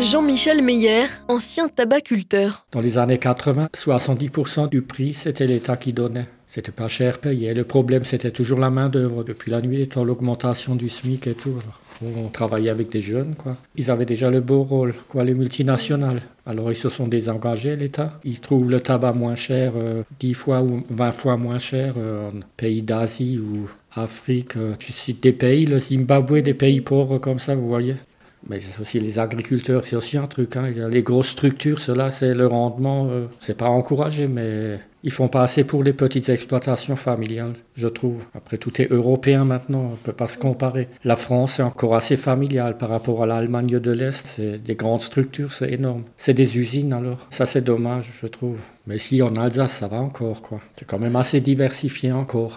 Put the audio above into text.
Jean-Michel Meyer, ancien tabaculteur. Dans les années 80, 70% du prix, c'était l'État qui donnait. C'était pas cher payé. Le problème, c'était toujours la main-d'œuvre. Depuis la nuit étant l'augmentation du SMIC et tout. On travaillait avec des jeunes, quoi. Ils avaient déjà le beau rôle, quoi, les multinationales. Alors ils se sont désengagés, l'État. Ils trouvent le tabac moins cher, 10 euh, fois ou 20 fois moins cher euh, en pays d'Asie ou Afrique. Euh, je cite des pays, le Zimbabwe, des pays pauvres comme ça, vous voyez. Mais c'est aussi les agriculteurs, c'est aussi un truc. Hein. Les grosses structures, cela, c'est le rendement, c'est pas encouragé, mais ils font pas assez pour les petites exploitations familiales, je trouve. Après, tout est européen maintenant, on peut pas se comparer. La France est encore assez familiale par rapport à l'Allemagne de l'Est. C'est des grandes structures, c'est énorme. C'est des usines alors. Ça, c'est dommage, je trouve. Mais si en Alsace, ça va encore, quoi. C'est quand même assez diversifié encore.